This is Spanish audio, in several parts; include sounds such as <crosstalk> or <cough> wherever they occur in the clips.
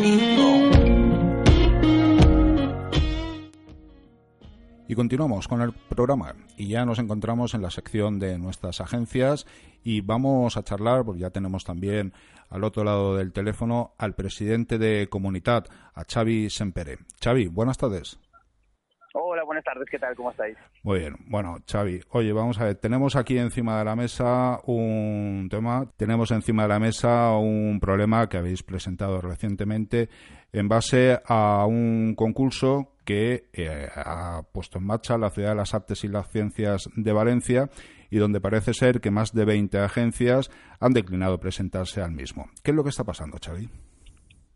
Y continuamos con el programa y ya nos encontramos en la sección de nuestras agencias y vamos a charlar, porque ya tenemos también al otro lado del teléfono al presidente de Comunidad, a Xavi Sempere. Xavi, buenas tardes. Hola, buenas tardes, ¿qué tal? ¿Cómo estáis? Muy bien. Bueno, Xavi, oye, vamos a ver, tenemos aquí encima de la mesa un tema, tenemos encima de la mesa un problema que habéis presentado recientemente en base a un concurso que eh, ha puesto en marcha la Ciudad de las Artes y las Ciencias de Valencia y donde parece ser que más de 20 agencias han declinado presentarse al mismo. ¿Qué es lo que está pasando, Xavi?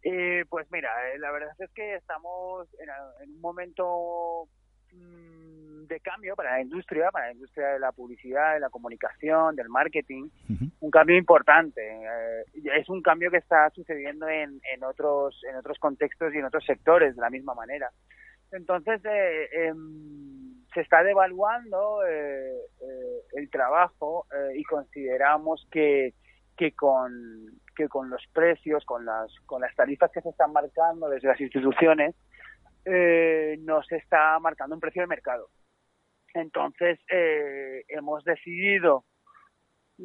Eh, pues mira, eh, la verdad es que estamos en, un momento de cambio para la industria, para la industria de la publicidad, de la comunicación, del marketing, un cambio importante. es un cambio que está sucediendo en, en, otros, en otros contextos y en otros sectores de la misma manera. Entonces, eh, em, se está devaluando eh, eh, el trabajo y consideramos que, que, con, que con los precios, con las, con las tarifas que se están marcando desde las instituciones, no se está marcando un precio de mercado. Entonces, hemos decidido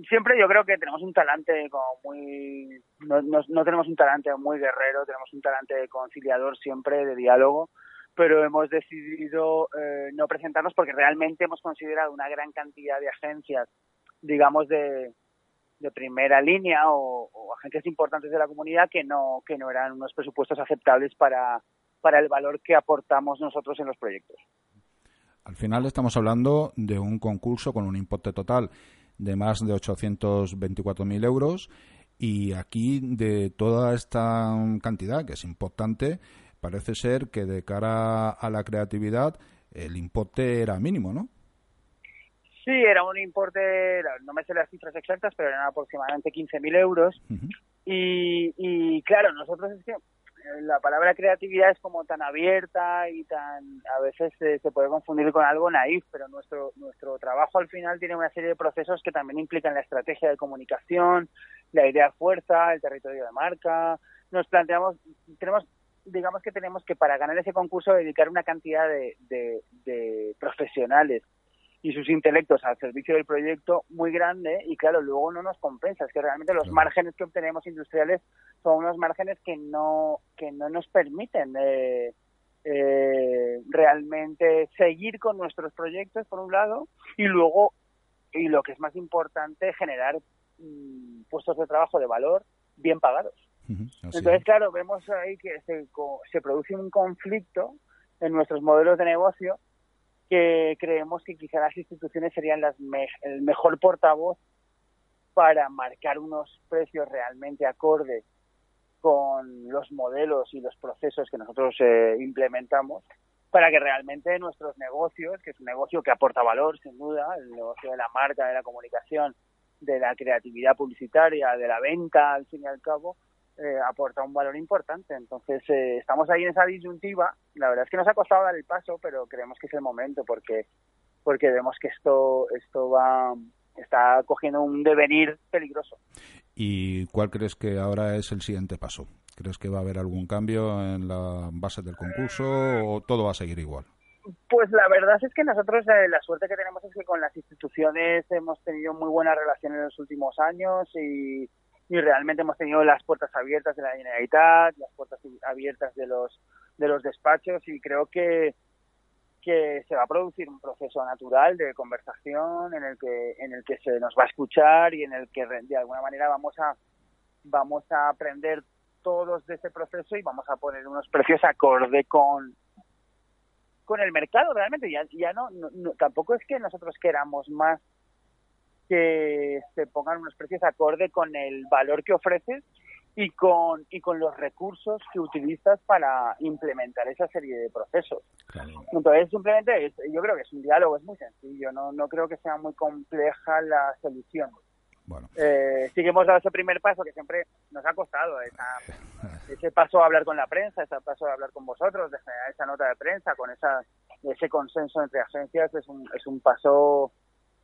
siempre yo creo que tenemos un talante como muy no, no, tenemos un talante muy guerrero tenemos un talante conciliador siempre de diálogo pero hemos decidido eh, no presentarnos porque realmente hemos considerado una gran cantidad de agencias, digamos, de, de primera línea o, agencias importantes de la comunidad que no, que no eran unos presupuestos aceptables para, para el valor que aportamos nosotros en los proyectos. Al final estamos hablando de un concurso con un importe total de más de 824.000 euros y aquí de toda esta cantidad, que es importante, parece ser que de cara a la creatividad el importe era mínimo, ¿no? Sí, era un importe, no me sé las cifras exactas, pero eran aproximadamente 15.000 euros. y, y claro, nosotros es que la palabra creatividad es como tan abierta y tan a veces se, se, puede confundir con algo naif, pero nuestro nuestro trabajo al final tiene una serie de procesos que también implican la estrategia de comunicación, la idea fuerza, el territorio de marca. Nos planteamos tenemos digamos que tenemos que para ganar ese concurso dedicar una cantidad de, de, profesionales y sus intelectos al servicio del proyecto muy grande y claro, luego no nos compensa, es que realmente los márgenes que obtenemos industriales son unos márgenes que no, que no nos permiten eh, eh, realmente seguir con nuestros proyectos por un lado y luego, y lo que es más importante, generar mm, puestos de trabajo de valor bien pagados. Entonces, claro, vemos ahí que se, se produce un conflicto en nuestros modelos de negocio que creemos que quizá las instituciones serían las el mejor portavoz para marcar unos precios realmente acordes con los modelos y los procesos que nosotros eh, implementamos para que realmente nuestros negocios, que es un negocio que aporta valor sin duda, el negocio de la marca, de la comunicación, de la creatividad publicitaria, de la venta al fin y al cabo, eh, aporta un valor importante. Entonces, eh, estamos ahí en esa disyuntiva. La verdad es que nos ha costado dar el paso, pero creemos que es el momento porque porque vemos que esto esto va está cogiendo un devenir peligroso. ¿Y cuál crees que ahora es el siguiente paso? ¿Crees que va a haber algún cambio en la base del concurso o todo va a seguir igual? Pues la verdad es que nosotros eh, la suerte que tenemos es que con las instituciones hemos tenido muy buena relación en los últimos años y, y realmente hemos tenido las puertas abiertas de la Generalitat, las puertas abiertas de los de los despachos y creo que que se va a producir un proceso natural de conversación en el que en el que se nos va a escuchar y en el que de alguna manera vamos a vamos a aprender todos de ese proceso y vamos a poner unos precios acorde con con el mercado realmente. Ya ya no tampoco es que nosotros queramos más que se pongan unos precios acorde con el valor que ofreces y con y con los recursos que utilizas para implementar esa serie de procesos. Entonces, simplemente yo creo que es un diálogo, es muy sencillo, no no creo que sea muy compleja la solución. Bueno. Eh, sí que hemos dado ese primer paso que siempre nos ha costado, <laughs> ese paso a hablar con la prensa, ese paso a hablar con vosotros, de generar esa nota de prensa, con esa ese consenso entre agencias, es un, es un paso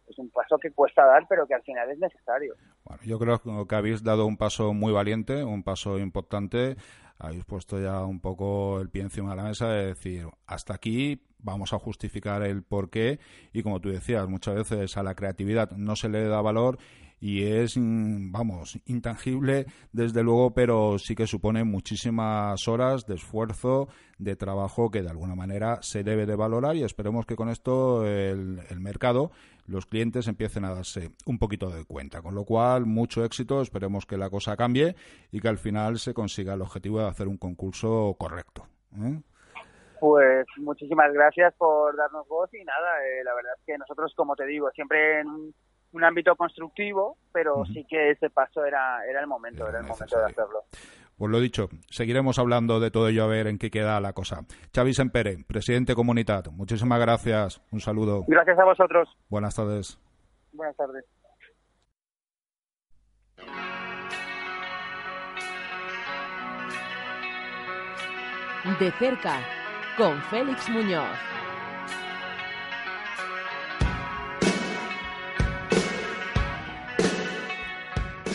es un paso que cuesta dar, pero que al final es necesario. Bueno, yo creo que habéis dado un paso muy valiente, un paso importante habéis puesto ya un poco el pie encima de la mesa de decir, hasta aquí vamos a justificar el por qué y como tú decías, muchas veces a la creatividad no se le da valor y es, mm, vamos, intangible desde luego, pero sí que supone muchísimas horas de esfuerzo, de trabajo que de alguna manera se debe de valorar y esperemos que con esto el, el mercado, los clientes empiecen a darse un poquito de cuenta. Con lo cual, mucho éxito, esperemos que la cosa cambie y que al final se consiga el objetivo de hacer un concurso correcto. ¿eh? Pues muchísimas gracias por darnos voz y nada, eh, la verdad es que nosotros, como te digo, siempre ámbito constructivo, pero sí que ese paso era, era el momento, era, el momento de hacerlo. Pues lo dicho, seguiremos hablando de todo ello a ver en qué queda la cosa. Xavi Sempere, presidente Comunidad, muchísimas gracias, un saludo. Gracias a vosotros. Buenas tardes. Buenas tardes. De cerca con Félix Muñoz.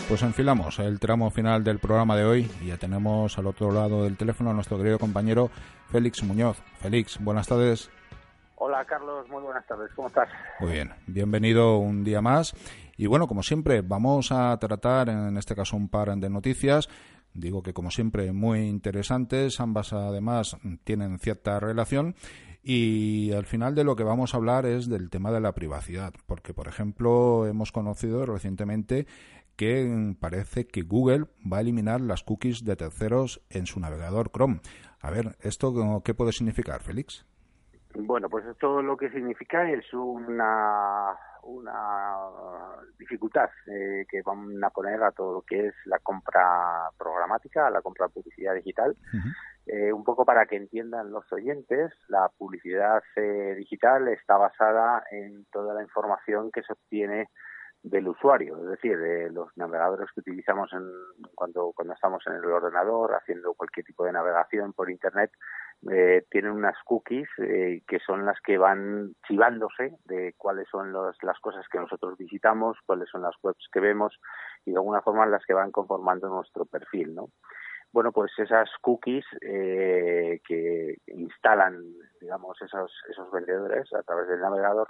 Pues enfilamos el tramo final del programa de hoy y ya tenemos al otro lado del teléfono a nuestro querido compañero Félix Muñoz. Félix, buenas tardes. Hola Carlos, muy buenas tardes, ¿cómo estás? Muy bien, bienvenido un día más. Y bueno, como siempre, vamos a tratar en este caso un par de noticias Digo que, como siempre, muy interesantes. Ambas, además, tienen cierta relación. Y al final de lo que vamos a hablar es del tema de la privacidad. Porque, por ejemplo, hemos conocido recientemente que parece que Google va a eliminar las cookies de terceros en su navegador Chrome. A ver, ¿esto qué puede significar, Félix? Bueno, pues esto lo que significa es una una dificultad eh, que van a poner a todo lo que es la compra programática, la compra de publicidad digital. Eh, un poco para que entiendan los oyentes, la publicidad eh, digital está basada en toda la información que se obtiene del usuario, es decir, de los navegadores que utilizamos en, cuando, cuando estamos en el ordenador haciendo cualquier tipo de navegación por Internet, eh, tienen unas cookies eh, que son las que van chivándose de cuáles son las cosas que nosotros visitamos, cuáles son las webs que vemos y de alguna forma las que van conformando nuestro perfil, ¿no? Bueno, pues esas cookies eh, que instalan, digamos, esos, esos vendedores a través del navegador,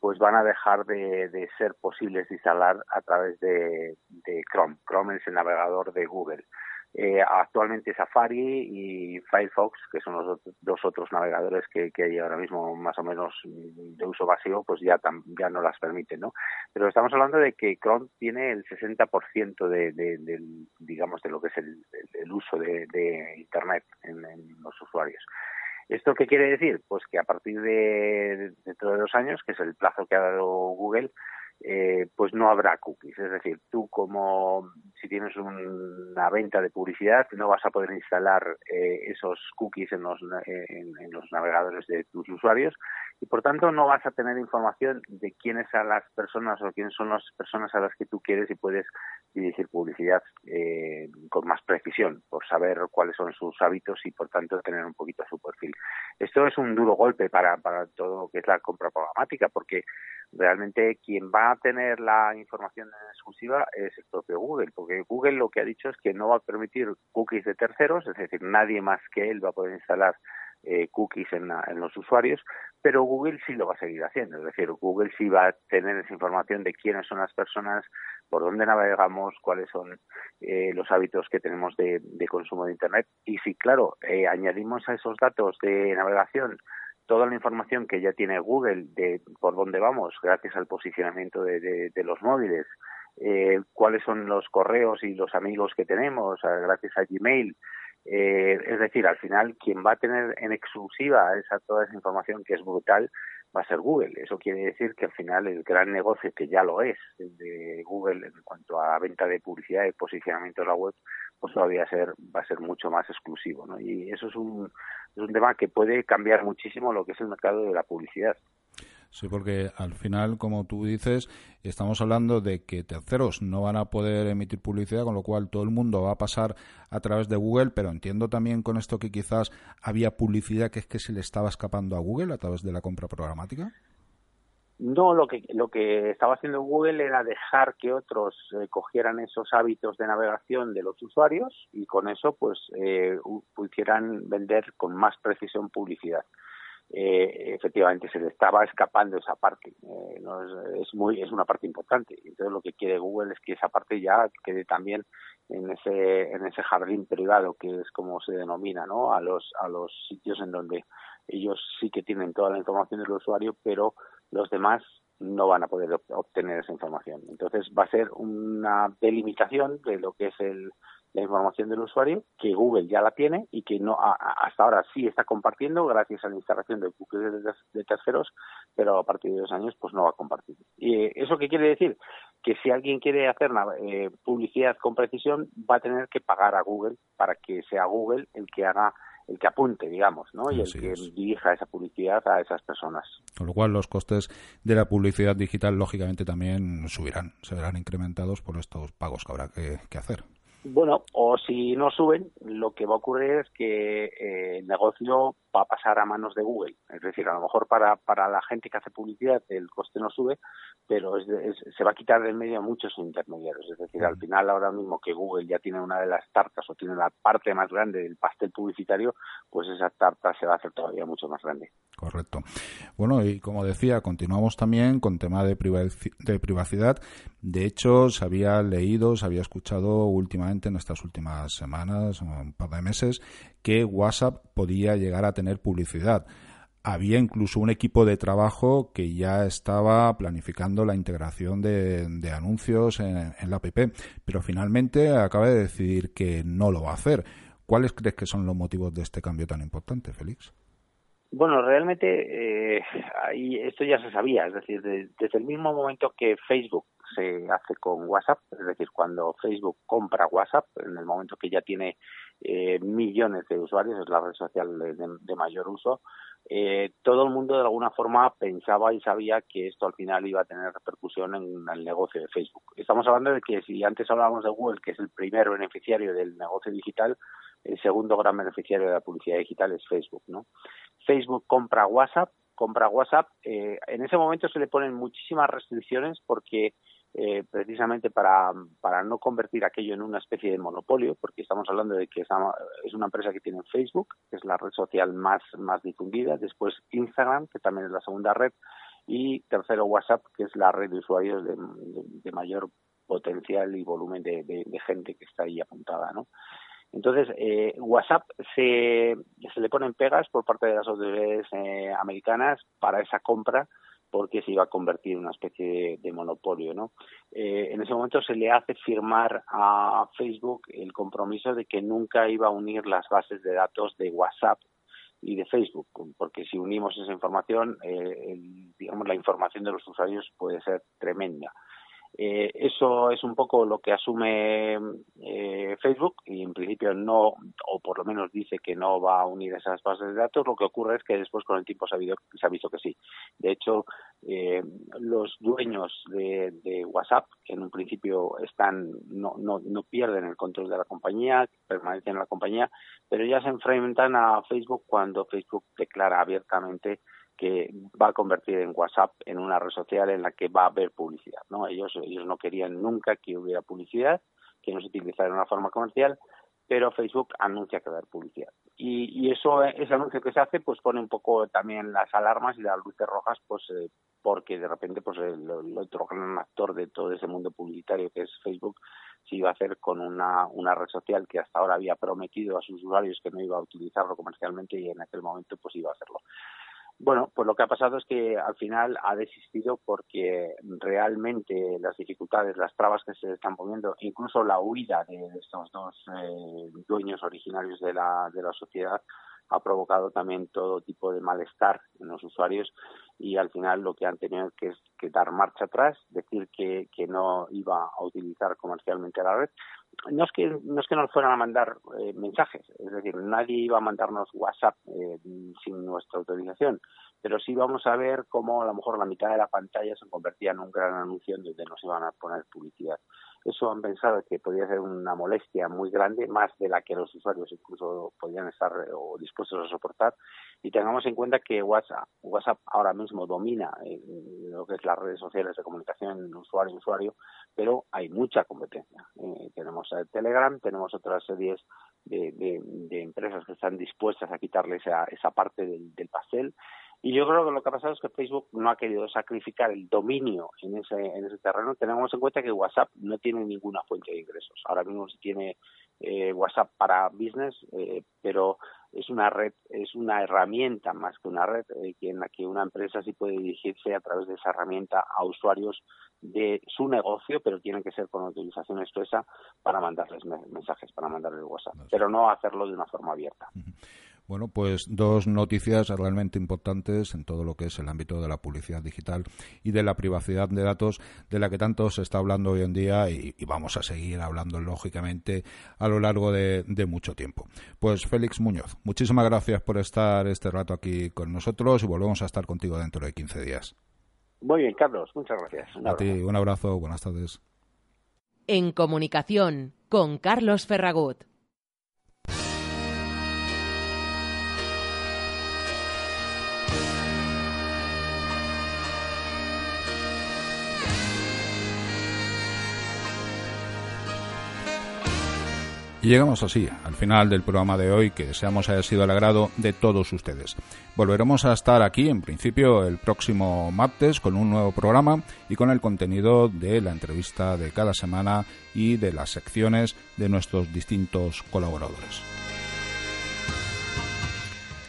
pues van a dejar de, ser posibles instalar a través de, Chrome. Chrome es el navegador de Google. Eh, actualmente Safari y Firefox, que son los dos otros navegadores que, hay ahora mismo más o menos de uso básico, pues ya, ya no las permiten, ¿no? Pero estamos hablando de que Chrome tiene el 60% de, de, digamos, de lo que es el, uso de, Internet en, los usuarios. ¿Esto qué quiere decir? Pues que a partir de dentro de dos años, que es el plazo que ha dado Google, eh, pues no habrá cookies. Es decir, tú como si tienes una venta de publicidad no vas a poder instalar eh, esos cookies en los, navegadores de tus usuarios y por tanto no vas a tener información de quiénes son las personas o quiénes son las personas a las que tú quieres y puedes dirigir publicidad eh, con más precisión por saber cuáles son sus hábitos y por tanto tener un poquito su perfil. Esto es un duro golpe para todo lo que es la compra programática porque realmente quien va a tener la información en exclusiva es el propio Google, porque Google lo que ha dicho es que no va a permitir cookies de terceros, es decir, nadie más que él va a poder instalar eh, cookies en, los usuarios, pero Google sí lo va a seguir haciendo, es decir, Google sí va a tener esa información de quiénes son las personas, por dónde navegamos, cuáles son eh, los hábitos que tenemos de, consumo de Internet y si, claro, eh, añadimos a esos datos de navegación toda la información que ya tiene Google de por dónde vamos gracias al posicionamiento de, los móviles, eh, cuáles son los correos y los amigos que tenemos gracias a Gmail. Eh, es decir, al final quien va a tener en exclusiva esa, toda esa información que es brutal va a ser Google. Eso quiere decir que al final el gran negocio, que ya lo es, de Google en cuanto a venta de publicidad y posicionamiento de la web, pues todavía ser, va a ser mucho más exclusivo. ¿no? Y eso es un, es un tema que puede cambiar muchísimo lo que es el mercado de la publicidad. Sí, porque al final, como tú dices, estamos hablando de que terceros no van a poder emitir publicidad, con lo cual todo el mundo va a pasar a través de Google, pero entiendo también con esto que quizás había publicidad que es que se le estaba escapando a Google a través de la compra programática. No, lo que, lo que estaba haciendo Google era dejar que otros eh, cogieran esos hábitos de navegación de los usuarios y con eso pues eh, quisieran vender con más precisión publicidad. Eh, efectivamente se le estaba escapando esa parte eh, es, muy es una parte importante. Entonces lo que quiere Google es que esa parte ya quede también en ese en ese jardín privado que es como se denomina no a los a los sitios en donde ellos sí que tienen toda la información del usuario pero los demás no van a poder obtener esa información. Entonces va a ser una delimitación de lo que es el la información del usuario, que Google ya la tiene y que no hasta ahora sí está compartiendo gracias a la instalación de cookies de, terceros, pero a partir de dos años pues no va a compartir. ¿Y eh, eso qué quiere decir? Que si alguien quiere hacer eh, publicidad con precisión, va a tener que pagar a Google para que sea Google el que haga el que apunte, digamos, ¿no? Y el que dirija esa publicidad a esas personas. Con lo cual, los costes de la publicidad digital, lógicamente, también subirán, se verán incrementados por estos pagos que habrá que hacer. Bueno, o si no suben, lo que va a ocurrir es que eh, el negocio va a pasar a manos de Google. Es decir, a lo mejor para, para la gente que hace publicidad el coste no sube, pero se va a quitar del medio a muchos intermediarios. Es decir, al final ahora mismo que Google ya tiene una de las tartas o tiene la parte más grande del pastel publicitario, pues esa tarta se va a hacer todavía mucho más grande. Correcto. Bueno, y como decía, continuamos también con tema de, de privacidad. De hecho, se había leído, se había escuchado últimamente en estas últimas semanas, un par de meses, que WhatsApp podía llegar a tener publicidad. Había incluso un equipo de trabajo que ya estaba planificando la integración de, anuncios en, la app, pero finalmente acaba de decidir que no lo va a hacer. ¿Cuáles crees que son los motivos de este cambio tan importante, Félix? Bueno, realmente eh, esto ya se sabía, es decir, desde el mismo momento que Facebook se hace con WhatsApp, es decir, cuando Facebook compra WhatsApp, en el momento que ya tiene eh, millones de usuarios, es la red social de, mayor uso, eh, todo el mundo de alguna forma pensaba y sabía que esto al final iba a tener repercusión en el negocio de Facebook. Estamos hablando de que si antes hablábamos de Google, que es el primer beneficiario del negocio digital, el segundo gran beneficiario de la publicidad digital es Facebook, ¿no? Facebook compra WhatsApp, compra WhatsApp, eh, en ese momento se le ponen muchísimas restricciones porque eh, precisamente para, para no convertir aquello en una especie de monopolio, porque estamos hablando de que es una empresa que tiene Facebook, que es la red social más, más difundida, después Instagram, que también es la segunda red, y tercero WhatsApp, que es la red de usuarios de, mayor potencial y volumen de, gente que está ahí apuntada, ¿no? Entonces, eh, WhatsApp se, se le ponen pegas por parte de las autoridades eh, americanas para esa compra porque se iba a convertir en una especie de, monopolio, ¿no? Eh, en ese momento se le hace firmar a Facebook el compromiso de que nunca iba a unir las bases de datos de WhatsApp y de Facebook, porque si unimos esa información, digamos, la información de los usuarios puede ser tremenda. Eh, eso es un poco lo que asume eh, Facebook y en principio no, o por lo menos dice que no va a unir esas bases de datos. Lo que ocurre es que después con el tiempo se ha, se ha visto que sí. De hecho, eh, los dueños de, de, WhatsApp, que en un principio están no, no, no pierden el control de la compañía, permanecen en la compañía, pero ya se enfrentan a Facebook cuando Facebook declara abiertamente que va a convertir en WhatsApp en una red social en la que va a haber publicidad. ¿no? Ellos, ellos no querían nunca que hubiera publicidad, que no se utilizara de una forma comercial, pero Facebook anuncia que va a haber publicidad. Y, eso, ese anuncio que se hace, pues pone un poco también las alarmas y las luces rojas, pues eh, porque de repente, pues el, otro gran actor de todo ese mundo publicitario que es Facebook, se iba a hacer con una, una red social que hasta ahora había prometido a sus usuarios que no iba a utilizarlo comercialmente y en aquel momento pues iba a hacerlo. Bueno, pues lo que ha pasado es que al final ha desistido porque realmente las dificultades, las trabas que se están poniendo, incluso la huida de estos dos eh, dueños originarios de la, de la sociedad, ha provocado también todo tipo de malestar en los usuarios y al final lo que han tenido que es que dar marcha atrás, decir que, que no iba a utilizar comercialmente la red. No es que no es que nos fueran a mandar eh, mensajes, es decir, nadie iba a mandarnos WhatsApp eh, sin nuestra autorización, pero sí vamos a ver cómo a lo mejor la mitad de la pantalla se convertía en un gran anuncio donde nos iban a poner publicidad. Eso han pensado que podría ser una molestia muy grande, más de la que los usuarios incluso podrían estar eh, o dispuestos a soportar. Y tengamos en cuenta que WhatsApp, WhatsApp ahora mismo domina lo que es las redes sociales de comunicación usuario-usuario, pero hay mucha competencia. Eh, tenemos Telegram, tenemos otras series de, de, empresas que están dispuestas a quitarle esa, esa parte del pastel y yo creo que lo que ha pasado es que Facebook no ha querido sacrificar el dominio en ese, en ese terreno. Tenemos en cuenta que WhatsApp no tiene ninguna fuente de ingresos. Ahora mismo sí tiene eh, WhatsApp para business, eh, pero es una red, es una herramienta más que una red eh, en la que una empresa sí puede dirigirse a través de esa herramienta a usuarios de su negocio, pero tiene que ser con utilización expresa para mandarles mensajes, para mandarles WhatsApp, pero no hacerlo de una forma abierta. Bueno, pues dos noticias realmente importantes en todo lo que es el ámbito de la publicidad digital y de la privacidad de datos, de la que tanto se está hablando hoy en día y, vamos a seguir hablando, lógicamente, a lo largo de, mucho tiempo. Pues Félix Muñoz, muchísimas gracias por estar este rato aquí con nosotros y volvemos a estar contigo dentro de 15 días. Muy bien, Carlos, muchas gracias. a ti, un abrazo, buenas tardes. En comunicación con Carlos Ferragut. Y llegamos así al final del programa de hoy que deseamos haya sido el agrado de todos ustedes. Volveremos a estar aquí en principio el próximo martes con un nuevo programa y con el contenido de la entrevista de cada semana y de las secciones de nuestros distintos colaboradores.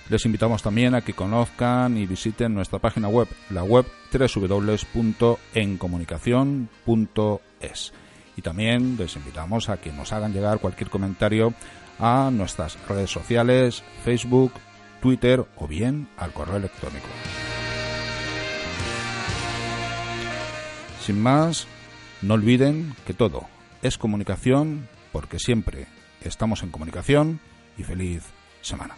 Les invitamos también a que conozcan y visiten nuestra página web, la web www.encomunicacion.es y también les invitamos a que nos hagan llegar cualquier comentario a nuestras redes sociales, Facebook, Twitter o bien al correo electrónico. Sin más, no olviden que todo es comunicación porque siempre estamos en comunicación y feliz semana.